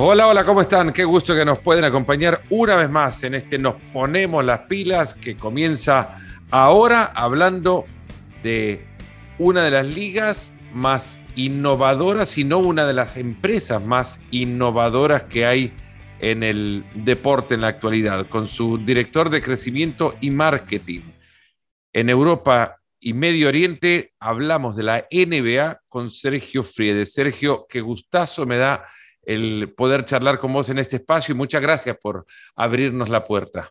Hola, hola, ¿cómo están? Qué gusto que nos pueden acompañar una vez más en este Nos ponemos las pilas que comienza ahora hablando de una de las ligas más innovadoras, si no una de las empresas más innovadoras que hay en el deporte en la actualidad, con su director de crecimiento y marketing. En Europa y Medio Oriente hablamos de la NBA con Sergio Friede. Sergio, qué gustazo me da el poder charlar con vos en este espacio y muchas gracias por abrirnos la puerta.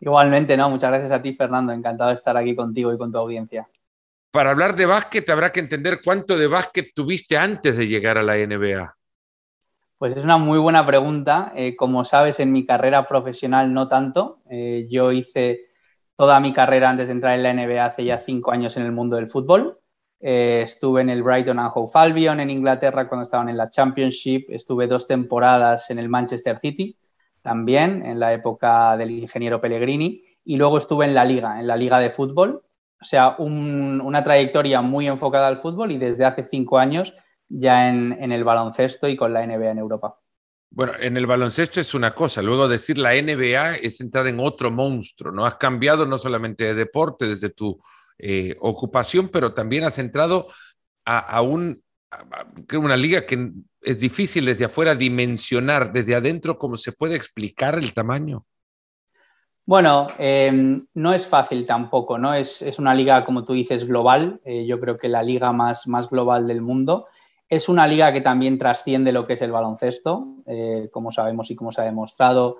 Igualmente, ¿no? Muchas gracias a ti, Fernando. Encantado de estar aquí contigo y con tu audiencia. Para hablar de básquet habrá que entender cuánto de básquet tuviste antes de llegar a la NBA. Pues es una muy buena pregunta. Eh, como sabes, en mi carrera profesional no tanto. Eh, yo hice toda mi carrera antes de entrar en la NBA hace ya cinco años en el mundo del fútbol. Eh, estuve en el Brighton and Hove Albion en Inglaterra cuando estaban en la Championship. Estuve dos temporadas en el Manchester City, también en la época del ingeniero Pellegrini. Y luego estuve en la Liga, en la Liga de Fútbol. O sea, una trayectoria muy enfocada al fútbol y desde hace cinco años ya en, en el baloncesto y con la NBA en Europa. Bueno, en el baloncesto es una cosa, luego decir la NBA es entrar en otro monstruo, ¿no? Has cambiado no solamente de deporte desde tu eh, ocupación, pero también has entrado a, un, una liga que es difícil desde afuera dimensionar, desde adentro, ¿cómo se puede explicar el tamaño? Bueno, em, no es fácil tampoco, ¿no? Es, una liga, como tú dices, global. Eh, yo creo que la liga más, más global del mundo. Es una liga que también trasciende lo que es el baloncesto, eh, como sabemos y como se ha demostrado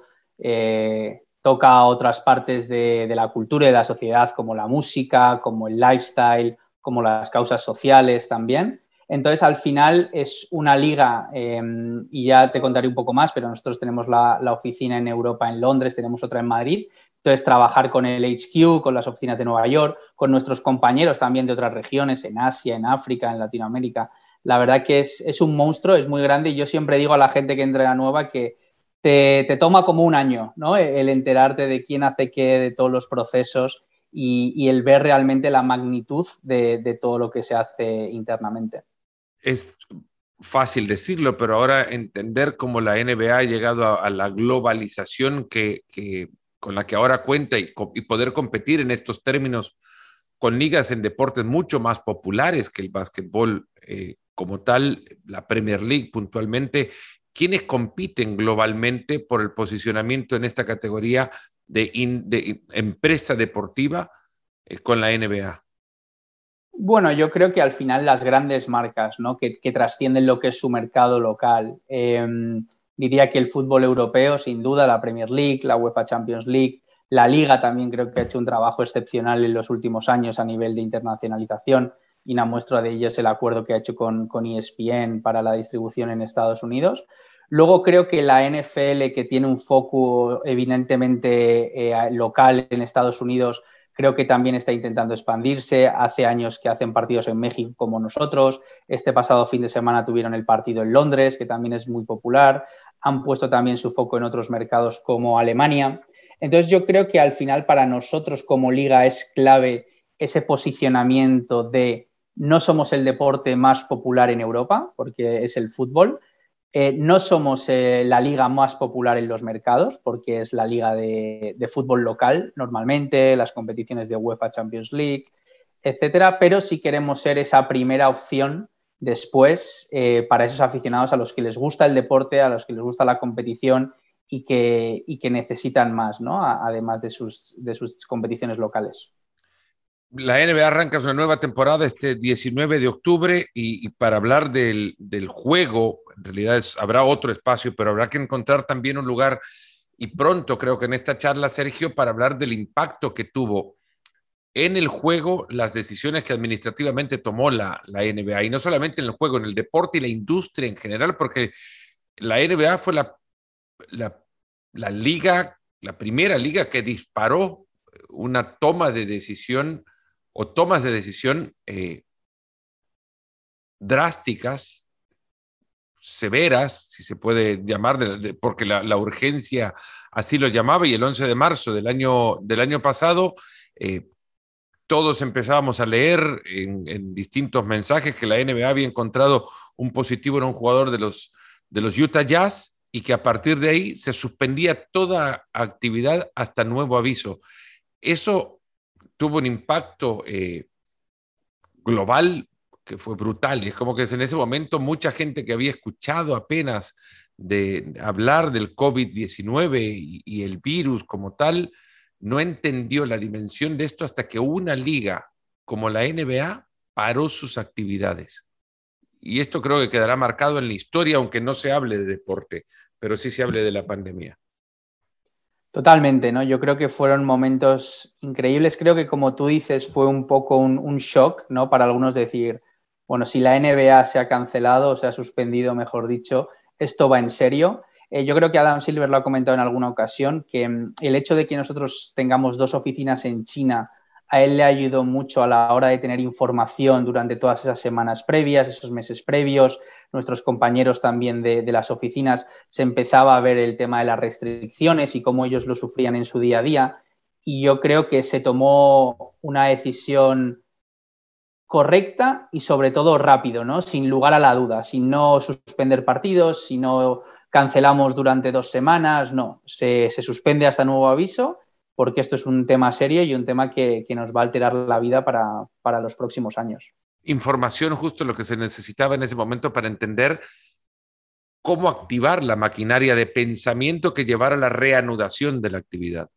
toca otras partes de, la cultura y de la sociedad, como la música, como el lifestyle, como las causas sociales también. Entonces, al final es una liga, em, y ya te contaré un poco más, pero nosotros tenemos la, oficina en Europa, en Londres, tenemos otra en Madrid. Entonces, trabajar con el HQ, con las oficinas de Nueva York, con nuestros compañeros también de otras regiones, en Asia, en África, en Latinoamérica. La verdad que es, es un monstruo, es muy grande y yo siempre digo a la gente que entra a nueva que te, toma como un año, ¿no? El enterarte de quién hace qué, de todos los procesos y, el ver realmente la magnitud de, todo lo que se hace internamente. Es fácil decirlo, pero ahora entender cómo la NBA ha llegado a, la globalización que, con la que ahora cuenta y, poder competir en estos términos con ligas en deportes mucho más populares que el básquetbol eh, como tal, la Premier League puntualmente, ¿Quiénes compiten globalmente por el posicionamiento en esta categoría de, empresa deportiva eh, con la NBA? Bueno, yo creo que al final las grandes marcas ¿no? que, trascienden lo que es su mercado local. Em, diría que el fútbol europeo, sin duda, la Premier League, la UEFA Champions League, la Liga también creo que ha hecho un trabajo excepcional en los últimos años a nivel de internacionalización y una muestra de ello es el acuerdo que ha hecho con, con ESPN para la distribución en Estados Unidos. Luego creo que la NFL, que tiene un foco evidentemente eh, local en Estados Unidos, creo que también está intentando expandirse. Hace años que hacen partidos en México como nosotros. Este pasado fin de semana tuvieron el partido en Londres, que también es muy popular. Han puesto también su foco en otros mercados como Alemania. Entonces yo creo que al final para nosotros como liga es clave ese posicionamiento de no somos el deporte más popular en Europa, porque es el fútbol. Eh, no somos eh, la liga más popular en los mercados, porque es la liga de, fútbol local normalmente, las competiciones de UEFA Champions League, etcétera, pero sí queremos ser esa primera opción después eh, para esos aficionados a los que les gusta el deporte, a los que les gusta la competición y que, necesitan más, ¿no? además de sus competiciones locales la NBA arranca una nueva temporada este 19 de octubre y, para hablar del, juego, en realidad habrá otro espacio, pero habrá que encontrar también un lugar y pronto creo que en esta charla, Sergio, para hablar del impacto que tuvo en el juego las decisiones que administrativamente tomó la, NBA, y no solamente en el juego, en el deporte y la industria en general, porque la NBA fue la, la liga, la primera liga que disparó una toma de decisión o tomas de decisión eh, drásticas, severas, si se puede llamar, porque la, urgencia así lo llamaba, y el 11 de marzo del año, del año pasado, eh, todos empezábamos a leer en, distintos mensajes que la NBA había encontrado un positivo en un jugador de los, de los Utah Jazz y que a partir de ahí se suspendía toda actividad hasta nuevo aviso. Eso tuvo un impacto eh, global que fue brutal. Y es como que en ese momento mucha gente que había escuchado apenas de hablar del COVID-19 y, el virus como tal, no entendió la dimensión de esto hasta que una liga como la NBA paró sus actividades. Y esto creo que quedará marcado en la historia, aunque no se hable de deporte, pero sí se hable de la pandemia. Totalmente, ¿no? Yo creo que fueron momentos increíbles. Creo que, como tú dices, fue un poco un, shock, ¿no? Para algunos decir, bueno, si la NBA se ha cancelado o se ha suspendido, mejor dicho, esto va en serio. Eh, yo creo que Adam Silver lo ha comentado en alguna ocasión, que mm, el hecho de que nosotros tengamos dos oficinas en China, a él le ayudó mucho a la hora de tener información durante todas esas semanas previas, esos meses previos. Nuestros compañeros también de, las oficinas se empezaba a ver el tema de las restricciones y cómo ellos lo sufrían en su día a día. Y yo creo que se tomó una decisión correcta y sobre todo rápido, ¿no? Sin lugar a la duda, sin no suspender partidos, si no cancelamos durante dos semanas, no, se, suspende hasta nuevo aviso porque esto es un tema serio y un tema que, nos va a alterar la vida para, para, los próximos años. Información justo lo que se necesitaba en ese momento para entender cómo activar la maquinaria de pensamiento que llevara a la reanudación de la actividad.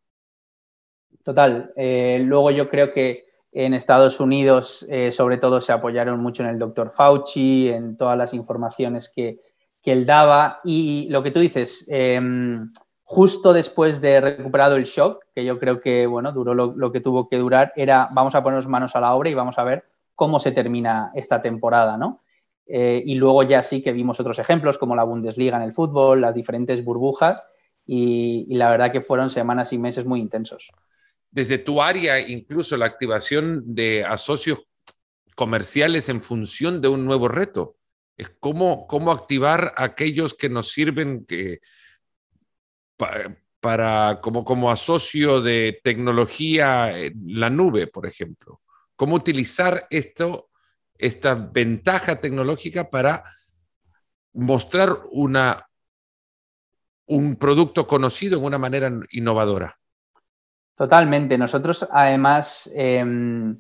Total. Eh, luego yo creo que en Estados Unidos, eh, sobre todo, se apoyaron mucho en el doctor Fauci, en todas las informaciones que, él daba. Y lo que tú dices, em, justo después de recuperado el shock, que yo creo que bueno, duró lo, que tuvo que durar, era vamos a ponernos manos a la obra y vamos a ver cómo se termina esta temporada, ¿no? Eh, y luego ya sí que vimos otros ejemplos como la Bundesliga en el fútbol, las diferentes burbujas, y la verdad que fueron semanas y meses muy intensos desde tu área, incluso la activación de asocios comerciales en función de un nuevo reto. Es cómo, cómo activar aquellos que nos sirven que, para, como, como asocio de tecnología la nube, por ejemplo. Cómo utilizar esto, esta ventaja tecnológica para mostrar una, un producto conocido en una manera innovadora. Totalmente. Nosotros, además, em,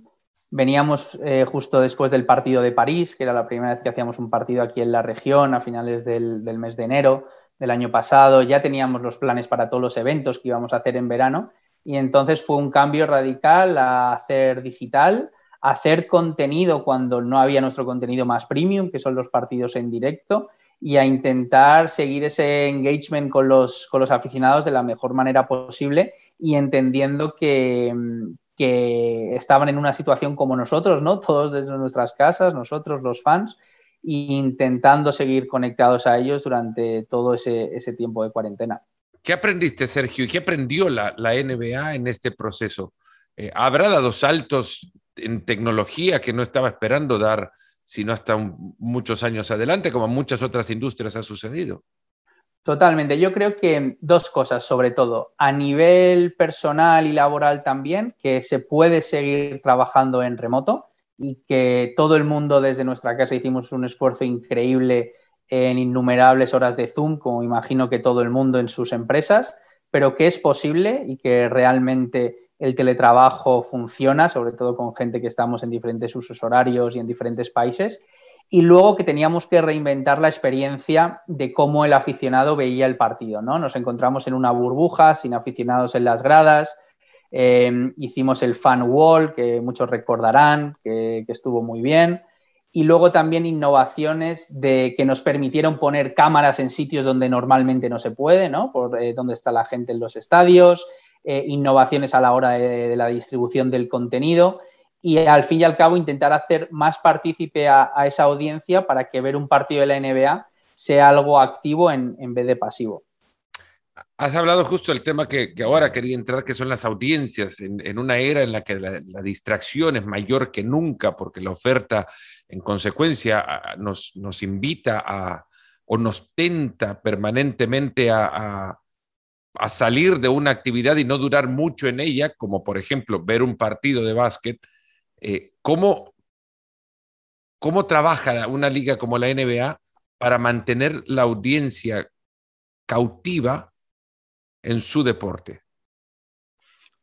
veníamos eh, justo después del partido de París, que era la primera vez que hacíamos un partido aquí en la región a finales del, mes de enero del año pasado. Ya teníamos los planes para todos los eventos que íbamos a hacer en verano y entonces fue un cambio radical a hacer digital, hacer contenido cuando no había nuestro contenido más premium, que son los partidos en directo, y a intentar seguir ese engagement con los, con los aficionados de la mejor manera posible y entendiendo que, que, estaban en una situación como nosotros, ¿no? Todos desde nuestras casas, nosotros los fans, intentando seguir conectados a ellos durante todo ese, ese tiempo de cuarentena. ¿Qué aprendiste, Sergio? ¿Qué aprendió la, la NBA en este proceso? Eh, ¿Habrá dado saltos en tecnología que no estaba esperando dar sino hasta muchos años adelante, como en muchas otras industrias ha sucedido. Totalmente. Yo creo que dos cosas, sobre todo, a nivel personal y laboral también, que se puede seguir trabajando en remoto y que todo el mundo desde nuestra casa hicimos un esfuerzo increíble en innumerables horas de Zoom, como imagino que todo el mundo en sus empresas, pero que es posible y que realmente el teletrabajo funciona, sobre todo con gente que estamos en diferentes usos horarios y en diferentes países. Y luego que teníamos que reinventar la experiencia de cómo el aficionado veía el partido. ¿no? Nos encontramos en una burbuja, sin aficionados en las gradas. Eh, hicimos el fan wall, que muchos recordarán, que, estuvo muy bien. Y luego también innovaciones de que nos permitieron poner cámaras en sitios donde normalmente no se puede, ¿no? Por eh, donde está la gente en los estadios, eh, innovaciones a la hora de, la distribución del contenido y al fin y al cabo intentar hacer más partícipe a, esa audiencia para que ver un partido de la NBA sea algo activo en, vez de pasivo. Has hablado justo del tema que, ahora quería entrar, que son las audiencias, en, una era en la que la, distracción es mayor que nunca, porque la oferta, en consecuencia, nos, nos invita a, o nos tenta permanentemente a, a salir de una actividad y no durar mucho en ella, como por ejemplo ver un partido de básquet, eh, ¿cómo, ¿cómo trabaja una liga como la NBA para mantener la audiencia cautiva en su deporte?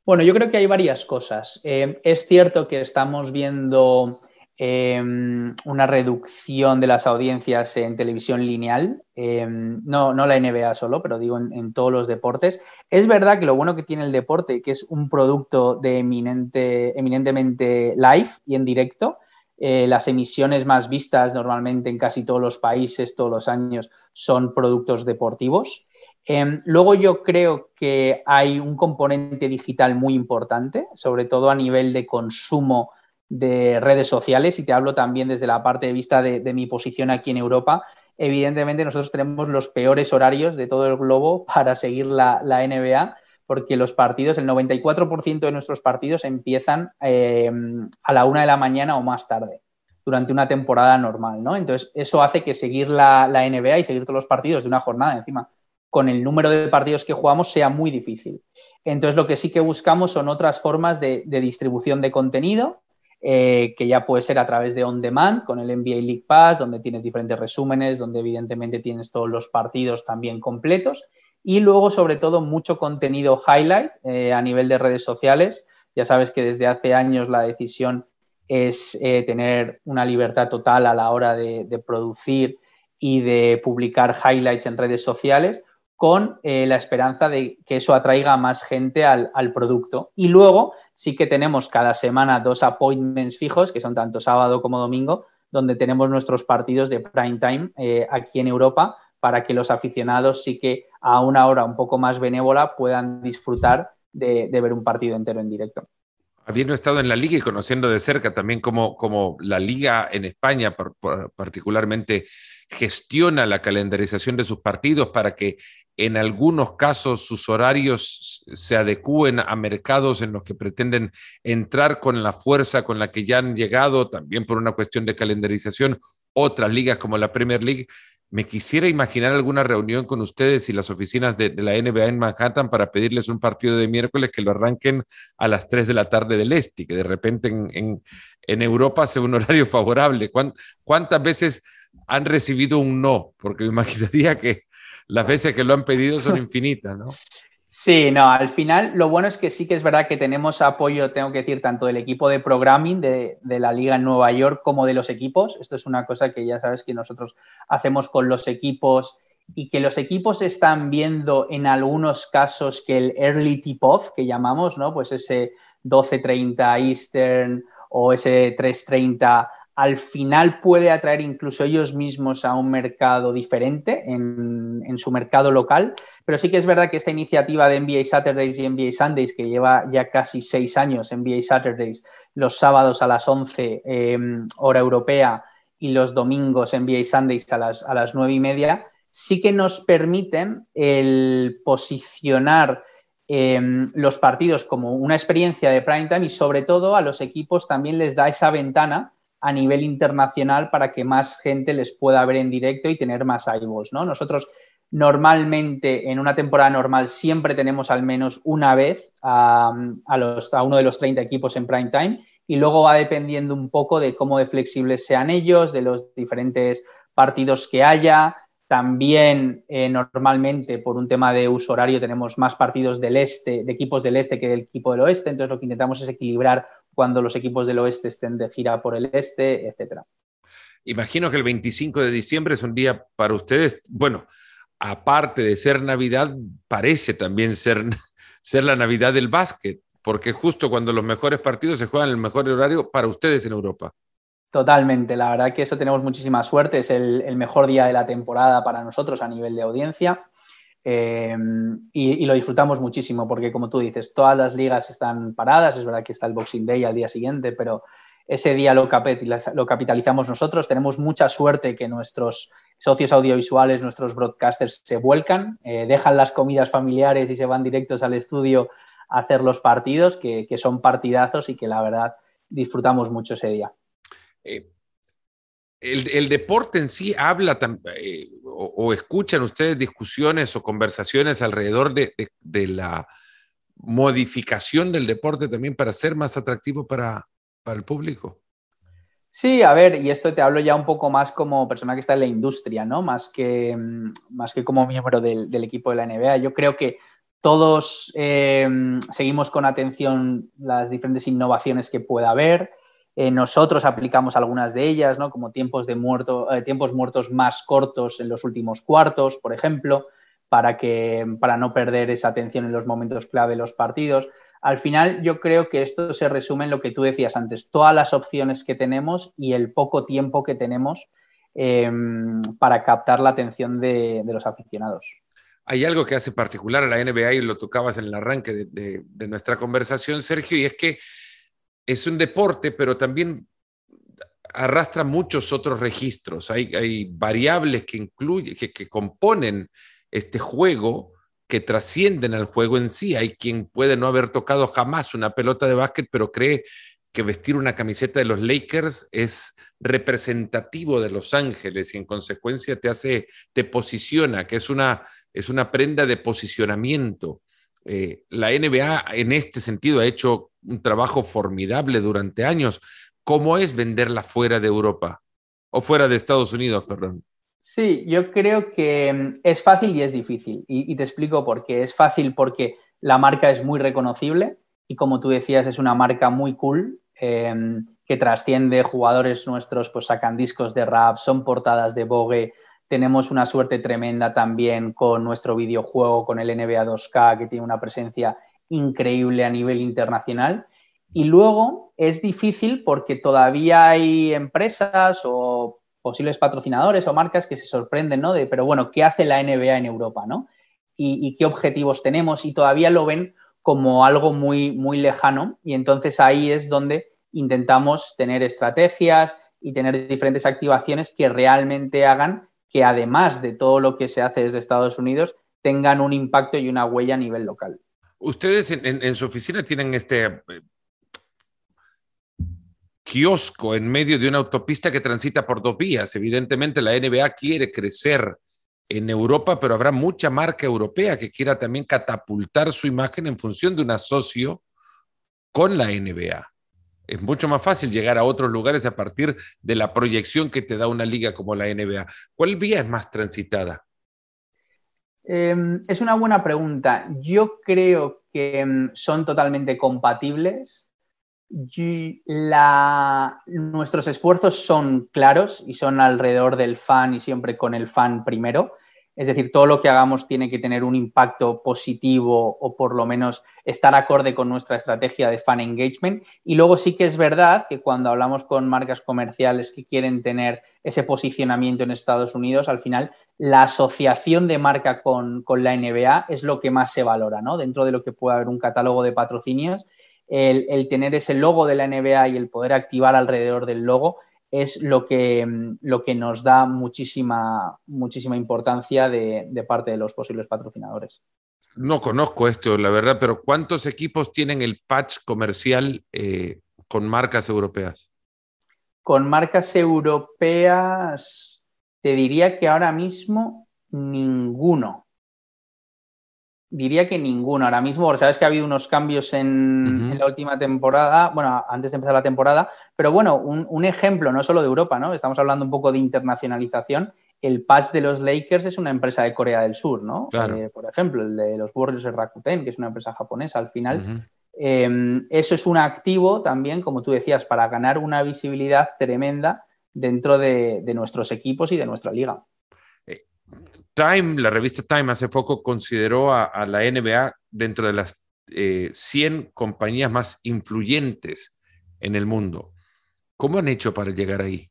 Bueno, yo creo que hay varias cosas. Eh, es cierto que estamos viendo Em, una reducción de las audiencias en televisión lineal, em, no, no, la NBA solo, pero digo en, todos los deportes. Es verdad que lo bueno que tiene el deporte, que es un producto de eminente, eminentemente live y en directo, eh, las emisiones más vistas normalmente en casi todos los países todos los años son productos deportivos. Em, luego yo creo que hay un componente digital muy importante, sobre todo a nivel de consumo de redes sociales y te hablo también desde la parte de vista de, mi posición aquí en Europa. Evidentemente nosotros tenemos los peores horarios de todo el globo para seguir la, NBA porque los partidos, el 94% de nuestros partidos empiezan eh, a la una de la mañana o más tarde durante una temporada normal, ¿no? Entonces, eso hace que seguir la, NBA y seguir todos los partidos de una jornada encima con el número de partidos que jugamos sea muy difícil. Entonces, lo que sí que buscamos son otras formas de distribución de contenido eh, que ya puede ser a través de On Demand con el NBA League Pass, donde tienes diferentes resúmenes, donde evidentemente tienes todos los partidos también completos. Y luego, sobre todo, mucho contenido highlight eh, a nivel de redes sociales. Ya sabes que desde hace años la decisión es eh, tener una libertad total a la hora de, producir y de publicar highlights en redes sociales con la esperanza de que eso atraiga más gente al, producto. Y luego sí que tenemos cada semana dos appointments fijos, que son tanto sábado como domingo, donde tenemos nuestros partidos de prime time eh, aquí en Europa para que los aficionados sí que a una hora un poco más benévola puedan disfrutar de, ver un partido entero en directo. Habiendo estado en la liga y conociendo de cerca también cómo, como la liga en España particularmente gestiona la calendarización de sus partidos para que en algunos casos sus horarios se adecúen a mercados en los que pretenden entrar con la fuerza con la que ya han llegado, también por una cuestión de calendarización, otras ligas como la Premier League. Me quisiera imaginar alguna reunión con ustedes y las oficinas de, la NBA en Manhattan para pedirles un partido de miércoles que lo arranquen a las 3 de la tarde del este que de repente en, Europa sea un horario favorable. ¿Cuántas veces han recibido un no? Porque me imaginaría que las veces que lo han pedido son infinitas, ¿no? Sí, no, al final lo bueno es que sí que es verdad que tenemos apoyo, tengo que decir, tanto del equipo de programming de, la liga en Nueva York como de los equipos. Esto es una cosa que ya sabes que nosotros hacemos con los equipos y que los equipos están viendo en algunos casos que el early tip-off, que llamamos, ¿no? Pues ese 12.30 Eastern o ese 3.30 al final puede atraer incluso ellos mismos a un mercado diferente en, su mercado local, pero sí que es verdad que esta iniciativa de NBA Saturdays y NBA Sundays, que lleva ya casi seis años, NBA Saturdays los sábados a las 11 em, hora europea y los domingos NBA Sundays a las, a las 9 y media, sí que nos permiten el posicionar em, los partidos como una experiencia de prime time y sobre todo a los equipos también les da esa ventana a nivel internacional para que más gente les pueda ver en directo y tener más eyeballs, ¿no? Nosotros normalmente en una temporada normal siempre tenemos al menos una vez a, uno de los 30 equipos en prime time y luego va dependiendo un poco de cómo de flexibles sean ellos, de los diferentes partidos que haya. También eh, normalmente por un tema de uso horario tenemos más partidos del este, de equipos del este que del equipo del oeste, entonces lo que intentamos es equilibrar cuando los equipos del oeste estén de gira por el este, etcétera. Imagino que el 25 de diciembre es un día para ustedes, bueno, aparte de ser Navidad, parece también ser, ser la Navidad del básquet, porque justo cuando los mejores partidos se juegan en el mejor horario para ustedes en Europa. Totalmente, la verdad que eso tenemos muchísima suerte, es el, el mejor día de la temporada para nosotros a nivel de audiencia. Em, y, lo disfrutamos muchísimo porque, como tú dices, todas las ligas están paradas. Es verdad que está el Boxing Day al día siguiente, pero ese día lo, capitalizamos nosotros. Tenemos mucha suerte que nuestros socios audiovisuales, nuestros broadcasters se vuelcan, eh, dejan las comidas familiares y se van directos al estudio a hacer los partidos, que, son partidazos y que la verdad disfrutamos mucho ese día. Eh, el, deporte en sí habla eh, o, escuchan ustedes discusiones o conversaciones alrededor de, la modificación del deporte también para ser más atractivo para, el público. Sí, a ver, y esto te hablo ya un poco más como persona que está en la industria, ¿no? Más que, mm, más que como miembro del, equipo de la NBA. Yo creo que todos eh, seguimos con atención las diferentes innovaciones que pueda haber. Eh, nosotros aplicamos algunas de ellas, ¿no? Como tiempos, de muerto, eh, tiempos muertos más cortos en los últimos cuartos, por ejemplo, para, que, para no perder esa atención en los momentos clave de los partidos al final yo creo que esto se resume en lo que tú decías antes, todas las opciones que tenemos y el poco tiempo que tenemos em, para captar la atención de, los aficionados. Hay algo que hace particular a la NBA y lo tocabas en el arranque de, nuestra conversación, Sergio, y es que es un deporte, pero también arrastra muchos otros registros. Hay, variables que, incluye, que componen este juego que trascienden al juego en sí. Hay quien puede no haber tocado jamás una pelota de básquet, pero cree que vestir una camiseta de los Lakers es representativo de Los Ángeles y en consecuencia te hace, te posiciona, que es una, es una prenda de posicionamiento. Eh, la NBA en este sentido ha hecho un trabajo formidable durante años. ¿Cómo es venderla fuera de Europa? O fuera de Estados Unidos, perdón. Sí, yo creo que mm, es fácil y es difícil. Y, te explico por qué. Es fácil porque la marca es muy reconocible y como tú decías, es una marca muy cool em, que trasciende jugadores nuestros, pues sacan discos de rap, son portadas de Vogue. Tenemos una suerte tremenda también con nuestro videojuego, con el NBA 2K, que tiene una presencia increíble a nivel internacional. Y luego es difícil porque todavía hay empresas o posibles patrocinadores o marcas que se sorprenden, ¿no? De, pero bueno, ¿qué hace la NBA en Europa, ¿no? Y, qué objetivos tenemos y todavía lo ven como algo muy, muy lejano y entonces ahí es donde intentamos tener estrategias y tener diferentes activaciones que realmente hagan que además de todo lo que se hace desde Estados Unidos tengan un impacto y una huella a nivel local. Ustedes en su oficina tienen este eh, kiosco en medio de una autopista que transita por dos vías. Evidentemente la NBA quiere crecer en Europa, pero habrá mucha marca europea que quiera también catapultar su imagen en función de un asocio con la NBA. Es mucho más fácil llegar a otros lugares a partir de la proyección que te da una liga como la NBA. ¿Cuál vía es más transitada? Em, es una buena pregunta. Yo creo que em, son totalmente compatibles nuestros esfuerzos son claros y son alrededor del fan y siempre con el fan primero. Es decir, todo lo que hagamos tiene que tener un impacto positivo o por lo menos estar acorde con nuestra estrategia de fan engagement. Y luego sí que es verdad que cuando hablamos con marcas comerciales que quieren tener ese posicionamiento en Estados Unidos, al final la asociación de marca con, con la NBA es lo que más se valora, ¿no? Dentro de lo que puede haber un catálogo de patrocinios el, tener ese logo de la NBA y el poder activar alrededor del logo es lo que, lo que nos da muchísima, muchísima importancia de, parte de los posibles patrocinadores. No conozco esto, la verdad, pero ¿cuántos equipos tienen el patch comercial eh, con marcas europeas? Con marcas europeas, te diría que ahora mismo ninguno diría que ninguno ahora mismo, porque sabes que ha habido unos cambios en, la última temporada, bueno, antes de empezar la temporada, pero bueno, un, ejemplo no solo de Europa, ¿no? Estamos hablando un poco de internacionalización. El patch de los Lakers es una empresa de Corea del Sur, ¿no? Eh, por ejemplo, el de los Warriors de Rakuten, que es una empresa japonesa al final. Em, eso es un activo también, como tú decías, para ganar una visibilidad tremenda dentro de nuestros equipos y de nuestra liga. Time, la revista Time hace poco consideró a, la NBA dentro de las 100 eh, compañías más influyentes en el mundo. ¿Cómo han hecho para llegar ahí?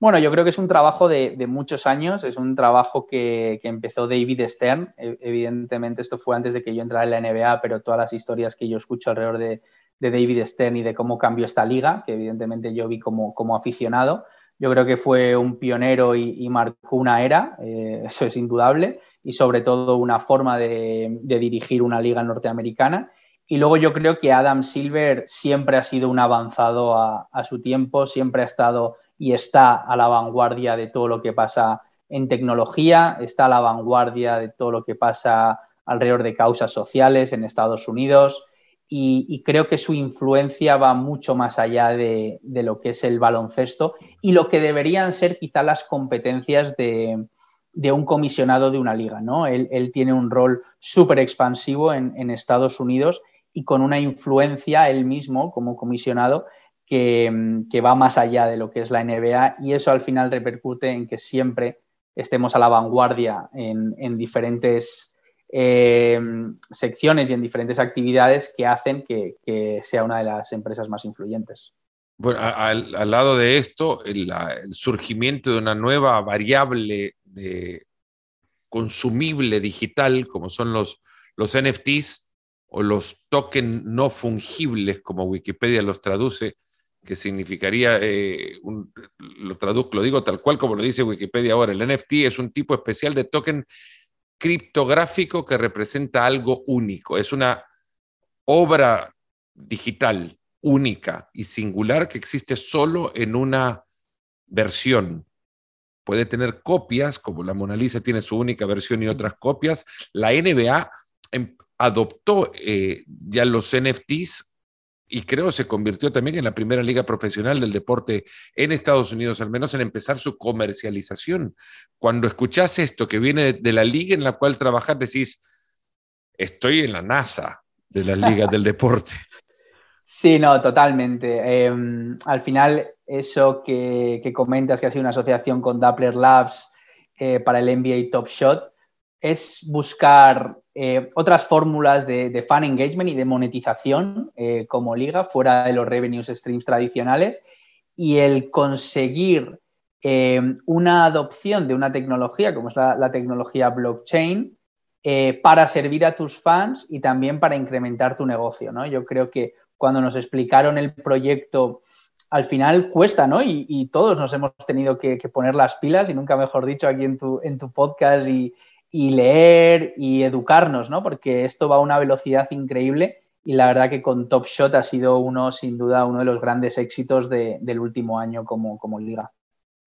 Bueno, yo creo que es un trabajo de, muchos años, es un trabajo que, empezó David Stern. E, evidentemente, esto fue antes de que yo entrara en la NBA, pero todas las historias que yo escucho alrededor de, David Stern y de cómo cambió esta liga, que evidentemente yo vi como aficionado, yo creo que fue un pionero y, marcó una era, eh, eso es indudable, y sobre todo una forma de, dirigir una liga norteamericana. Y luego yo creo que Adam Silver siempre ha sido un avanzado a, su tiempo, siempre ha estado y está a la vanguardia de todo lo que pasa en tecnología, está a la vanguardia de todo lo que pasa alrededor de causas sociales en Estados Unidos y, creo que su influencia va mucho más allá de, lo que es el baloncesto y lo que deberían ser quizá las competencias de, un comisionado de una liga. ¿no? Él, tiene un rol súper expansivo en, Estados Unidos y con una influencia él mismo como comisionado que, va más allá de lo que es la NBA y eso al final repercute en que siempre estemos a la vanguardia en diferentes eh, secciones y en diferentes actividades que hacen que, sea una de las empresas más influyentes. Bueno, al, lado de esto, el, surgimiento de una nueva variable de consumible digital, como son los, los NFTs o los tokens no fungibles, como Wikipedia los traduce, que significaría, eh, lo traduzco, lo digo tal cual como lo dice Wikipedia ahora, el NFT es un tipo especial de token criptográfico que representa algo único. Es una obra digital única y singular que existe solo en una versión. Puede tener copias, como la Mona Lisa tiene su única versión y otras copias. La NBA em, adoptó eh, ya los NFTs y creo se convirtió también en la primera liga profesional del deporte en Estados Unidos, al menos en empezar su comercialización. Cuando escuchás esto que viene de la liga en la cual trabajas, decís, estoy en la NASA de las ligas del deporte. Sí, no, totalmente. Em, al final, eso que, comentas que ha sido una asociación con Doppler Labs eh, para el NBA Top Shot, es buscar eh, otras fórmulas de, fan engagement y de monetización eh, como liga fuera de los revenues streams tradicionales y el conseguir eh, una adopción de una tecnología como es la, tecnología blockchain para servir a tus fans y también para incrementar tu negocio. ¿no? Yo creo que cuando nos explicaron el proyecto al final cuesta, ¿no? Y, todos nos hemos tenido que, poner las pilas, y nunca mejor dicho, aquí en tu, en tu podcast y, y leer y educarnos, ¿no? Porque esto va a una velocidad increíble y la verdad que con Top Shot ha sido uno, sin duda, uno de los grandes éxitos del último año como, como liga.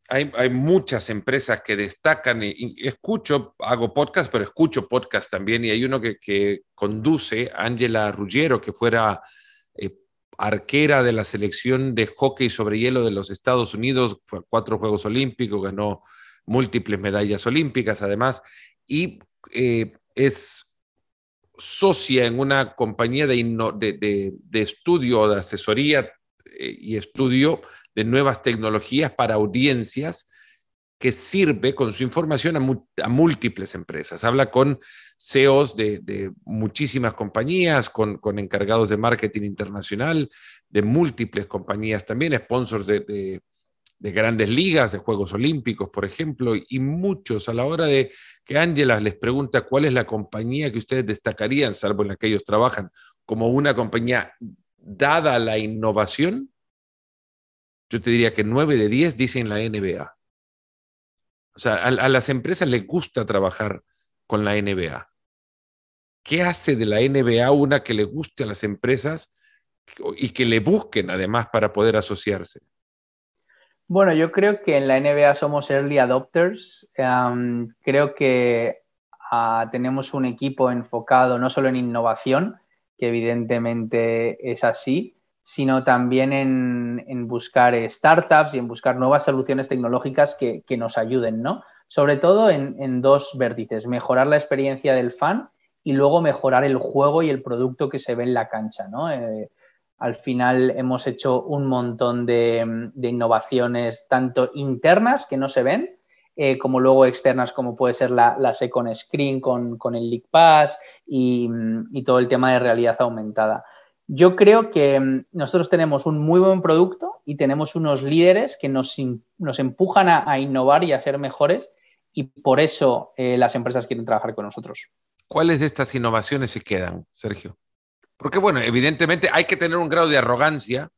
Hay, muchas empresas que destacan, y, escucho, hago podcast, pero escucho podcast también, y hay uno que, conduce, Ángela Ruggiero, que fuera eh, arquera de la selección de hockey sobre hielo de los Estados Unidos, fue a cuatro Juegos Olímpicos, ganó múltiples medallas olímpicas, además, y eh, es socia en una compañía de, de, estudio, de asesoría eh, y estudio de nuevas tecnologías para audiencias que sirve con su información a, múltiples empresas. Habla con CEOs de, muchísimas compañías, con, con, encargados de marketing internacional, de múltiples compañías también, sponsors de, de grandes ligas, de Juegos Olímpicos, por ejemplo, y muchos a la hora de que Ángela les pregunta cuál es la compañía que ustedes destacarían, salvo en la que ellos trabajan, como una compañía dada la innovación, yo te diría que nueve de diez dicen la NBA. O sea, a, a las empresas les gusta trabajar con la NBA. ¿Qué hace de la NBA una que le guste a las empresas y que le busquen además para poder asociarse? Bueno, yo creo que en la NBA somos early adopters. creo que ah, tenemos un equipo enfocado no solo en innovación, que evidentemente es así, sino también en, buscar startups y en buscar nuevas soluciones tecnológicas que, nos ayuden, ¿no? Sobre todo en, dos vértices, mejorar la experiencia del fan y luego mejorar el juego y el producto que se ve en la cancha, ¿no? Eh, al final hemos hecho un montón de, innovaciones, tanto internas que no se ven, eh, como luego externas, como puede ser la, Second Screen con, el League Pass y, todo el tema de realidad aumentada. Yo creo que mm, nosotros tenemos un muy buen producto y tenemos unos líderes que nos, empujan a, innovar y a ser mejores y por eso eh, las empresas quieren trabajar con nosotros. ¿Cuáles de estas innovaciones se quedan, Sergio? Porque, bueno, evidentemente hay que tener un grado de arrogancia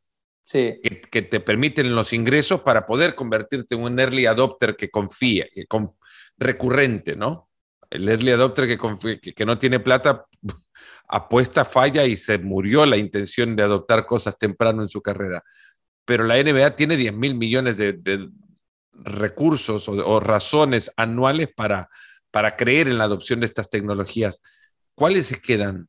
que, te permiten los ingresos para poder convertirte en un early adopter que confía, que recurrente, ¿no? El early adopter que, que, no tiene plata apuesta, falla y se murió la intención de adoptar cosas temprano en su carrera. Pero la NBA tiene 10 mil millones de, recursos o, razones anuales para, para creer en la adopción de estas tecnologías. ¿Cuáles se quedan?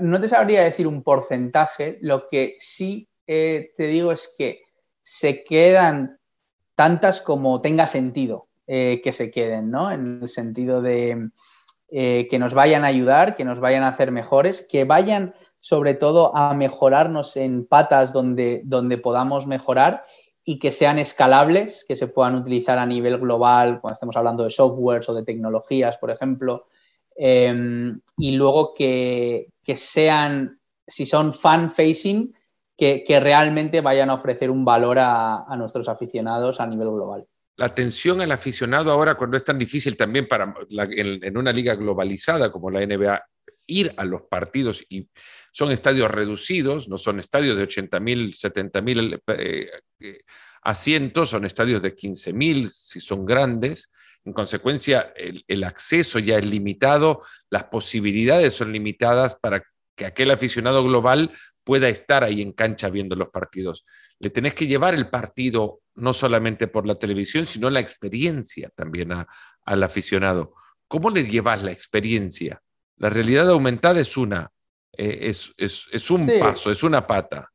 No te sabría decir un porcentaje, lo que sí eh, te digo es que se quedan tantas como tenga sentido eh, que se queden, ¿no? En el sentido de eh, que nos vayan a ayudar, que nos vayan a hacer mejores, que vayan sobre todo a mejorarnos en patas donde, donde podamos mejorar y que sean escalables, que se puedan utilizar a nivel global cuando estemos hablando de softwares o de tecnologías, por ejemplo, em, y luego que, sean, si son fan-facing, que, realmente vayan a ofrecer un valor a, nuestros aficionados a nivel global. La atención al aficionado ahora, cuando es tan difícil también para en, una liga globalizada como la NBA, ir a los partidos y son estadios reducidos, no son estadios de 80 mil, 70 mil eh, eh, asientos, son estadios de 15 mil si son grandes. En consecuencia, el, acceso ya es limitado, las posibilidades son limitadas para que aquel aficionado global pueda estar ahí en cancha viendo los partidos. Le tenés que llevar el partido no solamente por la televisión, sino la experiencia también al aficionado. ¿Cómo le llevas la experiencia? La realidad aumentada es una, eh, es, un paso, es una pata.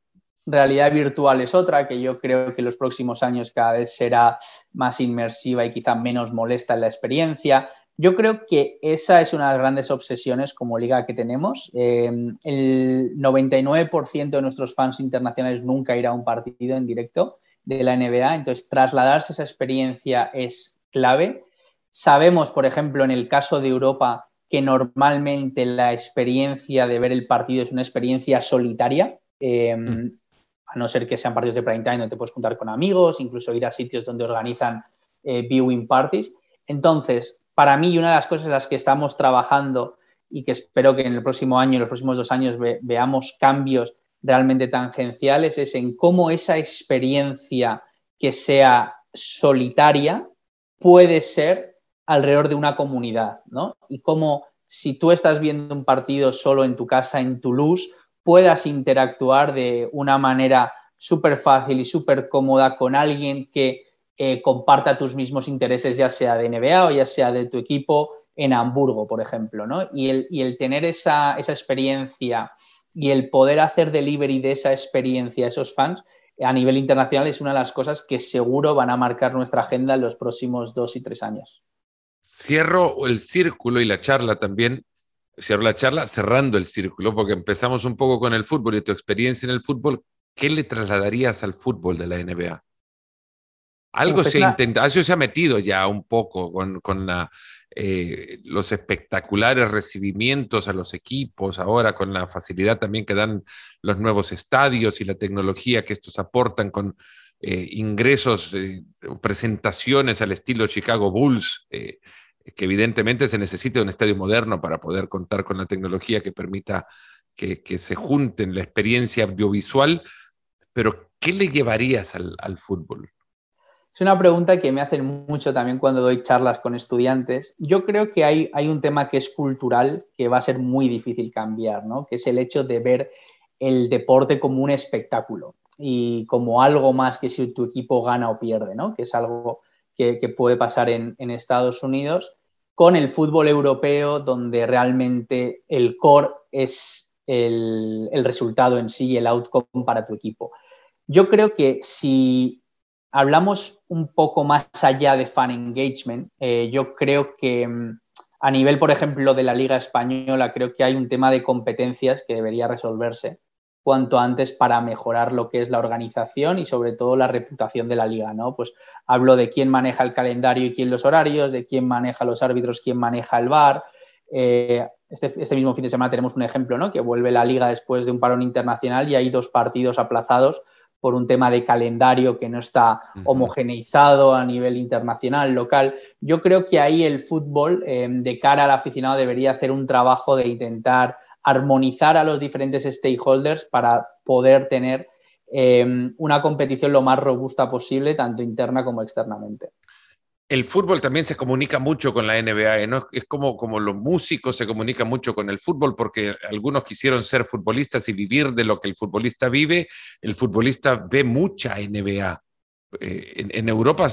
Realidad virtual es otra, que yo creo que en los próximos años cada vez será más inmersiva y quizá menos molesta en la experiencia. Yo creo que esa es una de las grandes obsesiones como liga que tenemos. Em, el 99% de nuestros fans internacionales nunca irá a un partido en directo de la NBA, entonces trasladarse esa experiencia es clave. Sabemos, por ejemplo, en el caso de Europa, que normalmente la experiencia de ver el partido es una experiencia solitaria, em, mm. A no ser que sean partidos de prime time donde te puedes juntar con amigos, incluso ir a sitios donde organizan eh, viewing parties. Entonces, para mí, una de las cosas en las que estamos trabajando y que espero que en el próximo año, en los próximos dos años, veamos cambios realmente tangenciales, es en cómo esa experiencia que sea solitaria puede ser alrededor de una comunidad, ¿no? Y cómo si tú estás viendo un partido solo en tu casa en Toulouse, puedas interactuar de una manera súper fácil y súper cómoda con alguien que eh, comparta tus mismos intereses, ya sea de NBA o ya sea de tu equipo en Hamburgo, por ejemplo, ¿no? Y el, y el tener esa, esa, experiencia y el poder hacer delivery de esa experiencia a esos fans a nivel internacional es una de las cosas que seguro van a marcar nuestra agenda en los próximos dos y tres años cierro el círculo y la charla también, cierro la charla cerrando el círculo, porque empezamos un poco con el fútbol y tu experiencia en el fútbol, ¿qué le trasladarías al fútbol de la NBA? Algo se ha intentado, eso se ha metido ya un poco con, eh, los espectaculares recibimientos a los equipos, ahora con la facilidad también que dan los nuevos estadios y la tecnología que estos aportan con eh, ingresos, eh, presentaciones al estilo Chicago Bulls, que evidentemente se necesita un estadio moderno para poder contar con la tecnología que permita que, se junten la experiencia audiovisual, pero ¿qué le llevarías al, fútbol? Es una pregunta que me hacen mucho también cuando doy charlas con estudiantes. Yo creo que hay, hay un tema que es cultural que va a ser muy difícil cambiar, ¿no? que es el hecho de ver el deporte como un espectáculo y como algo más que si tu equipo gana o pierde, ¿no? que es algo que, puede pasar en, Estados Unidos, con el fútbol europeo, donde realmente el core es el, resultado en sí, el outcome para tu equipo. Yo creo que si hablamos un poco más allá de fan engagement, eh, yo creo que mm, a nivel, por ejemplo, de la Liga Española, creo que hay un tema de competencias que debería resolverse cuanto antes para mejorar lo que es la organización y sobre todo la reputación de la liga, ¿no? Pues hablo de quién maneja el calendario y quién los horarios, de quién maneja los árbitros, quién maneja el bar. Eh, este, este, mismo fin de semana tenemos un ejemplo, ¿no? Que vuelve la liga después de un parón internacional y hay dos partidos aplazados por un tema de calendario que no está homogeneizado a nivel internacional, local. Yo creo que ahí el fútbol, eh, de cara al aficionado, debería hacer un trabajo de intentar armonizar a los diferentes stakeholders para poder tener eh, una competición lo más robusta posible, tanto interna como externamente. El fútbol también se comunica mucho con la NBA, ¿eh? ¿no? Es como, como los músicos se comunican mucho con el fútbol porque algunos quisieron ser futbolistas y vivir de lo que el futbolista vive. El futbolista ve mucha NBA. Eh, en, Europa,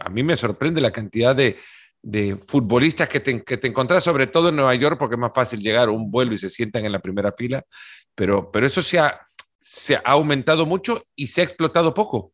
a mí me sorprende la cantidad de, de futbolistas que te, que te encontrás, sobre todo en Nueva York, porque es más fácil llegar a un vuelo y se sientan en la primera fila, pero, pero eso se ha, se ha aumentado mucho y se ha explotado poco.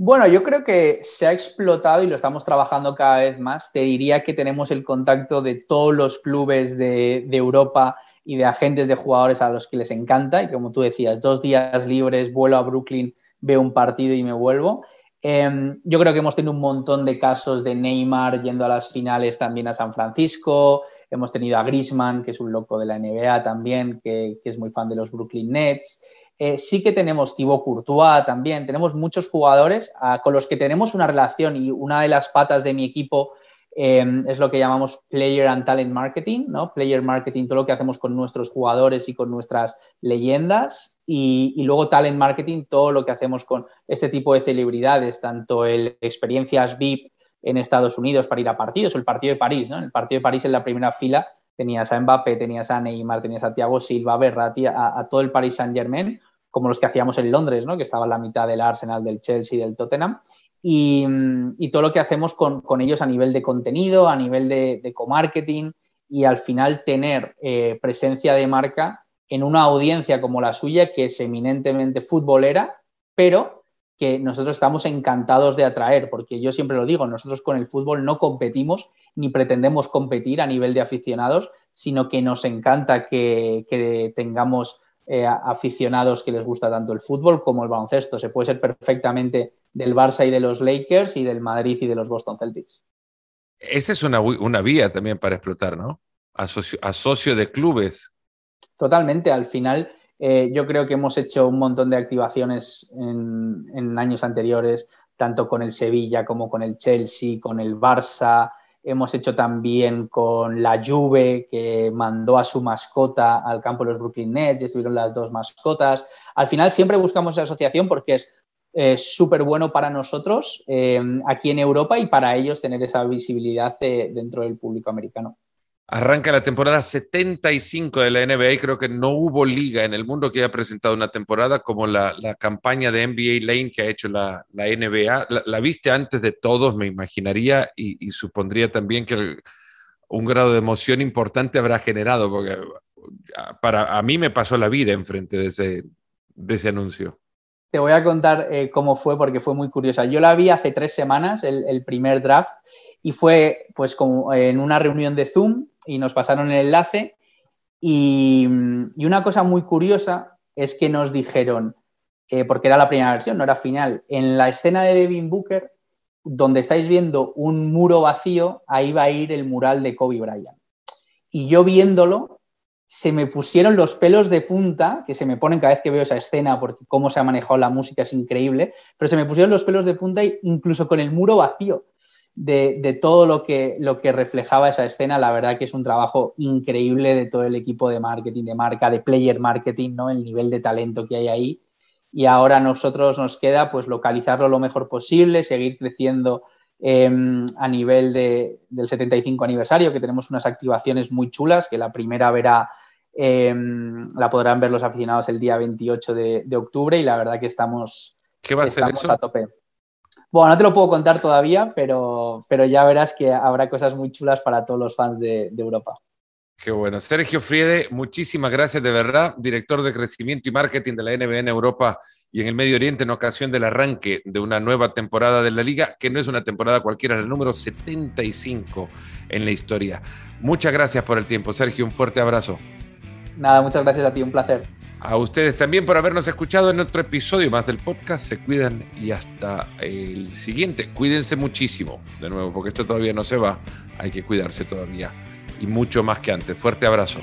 Bueno, yo creo que se ha explotado y lo estamos trabajando cada vez más. Te diría que tenemos el contacto de todos los clubes de, de Europa y de agentes de jugadores a los que les encanta. Y como tú decías, dos días libres, vuelo a Brooklyn, veo un partido y me vuelvo. Em, yo creo que hemos tenido un montón de casos de Neymar yendo a las finales también a San Francisco. Hemos tenido a Grisman, que es un loco de la NBA también, que, es muy fan de los Brooklyn Nets. Eh, sí que tenemos Thibaut Courtois también. Tenemos muchos jugadores ah, con los que tenemos una relación y una de las patas de mi equipo Em, es lo que llamamos Player and Talent Marketing, ¿no? Player Marketing, todo lo que hacemos con nuestros jugadores y con nuestras leyendas, y, luego Talent Marketing, todo lo que hacemos con este tipo de celebridades, tanto el experiencias VIP en Estados Unidos para ir a partidos, el partido de París, ¿no? En el partido de París en la primera fila tenías a Mbappé, tenías a Neymar, tenías a Thiago Silva, Berratti, a, todo el Paris Saint Germain, como los que hacíamos en Londres, ¿no? Que estaba en la mitad del Arsenal, del Chelsea, del Tottenham y, todo lo que hacemos con, ellos a nivel de contenido, a nivel de, co-marketing y al final tener eh, presencia de marca en una audiencia como la suya que es eminentemente futbolera, pero que nosotros estamos encantados de atraer, porque yo siempre lo digo, nosotros con el fútbol no competimos ni pretendemos competir a nivel de aficionados, sino que nos encanta que, que tengamos eh, aficionados que les gusta tanto el fútbol como el baloncesto. Se puede ser perfectamente del Barça y de los Lakers y del Madrid y de los Boston Celtics. Esa es una, una vía también para explotar, ¿no? Asocio, de clubes. Totalmente. Al final, eh, yo creo que hemos hecho un montón de activaciones en, en, años anteriores, tanto con el Sevilla como con el Chelsea, con el Barça, Hemos hecho también con la Juve, que mandó a su mascota al campo de los Brooklyn Nets, y estuvieron las dos mascotas. Al final siempre buscamos esa asociación porque es súper bueno para nosotros eh, aquí en Europa y para ellos tener esa visibilidad eh, dentro del público americano. Arranca la temporada 75 de la NBA y creo que no hubo liga en el mundo que haya presentado una temporada como la, campaña de NBA Lane que ha hecho la, NBA. La, viste antes de todos, me imaginaría, y, supondría también que un grado de emoción importante habrá generado, porque para a mí me pasó la vida enfrente de ese, de ese anuncio. Te voy a contar eh, cómo fue, porque fue muy curiosa. Yo la vi hace tres semanas, el, el primer draft, y fue pues como en una reunión de Zoom y nos pasaron el enlace. Y, una cosa muy curiosa es que nos dijeron, eh, porque era la primera versión, no era final, en la escena de Devin Booker, donde estáis viendo un muro vacío, ahí va a ir el mural de Kobe Bryant. Y yo viéndolo, se me pusieron los pelos de punta, que se me ponen cada vez que veo esa escena, porque cómo se ha manejado la música es increíble, pero se me pusieron los pelos de punta incluso con el muro vacío de, todo lo que, lo que reflejaba esa escena. La verdad que es un trabajo increíble de todo el equipo de marketing, de marca, de player marketing, ¿no? El nivel de talento que hay ahí. Y ahora a nosotros nos queda pues localizarlo lo mejor posible, seguir creciendo em, a nivel del 75 aniversario, que tenemos unas activaciones muy chulas, que la primera verá, em, la podrán ver los aficionados el día 28 de, octubre y la verdad que estamos, ¿Qué va a ser a tope. Bueno, no te lo puedo contar todavía, pero, pero ya verás que habrá cosas muy chulas para todos los fans de, Europa. Qué bueno. Sergio Friede, muchísimas gracias de verdad, director de crecimiento y marketing de la NBA en Europa y en el Medio Oriente en ocasión del arranque de una nueva temporada de la liga, que no es una temporada cualquiera, es el número 75 en la historia. Muchas gracias por el tiempo, Sergio, un fuerte abrazo. Nada, muchas gracias a ti, un placer. A ustedes también por habernos escuchado en otro episodio más del podcast. Se cuidan y hasta el siguiente. Cuídense muchísimo, de nuevo, porque esto todavía no se va. Hay que cuidarse todavía y mucho más que antes. Fuerte abrazo.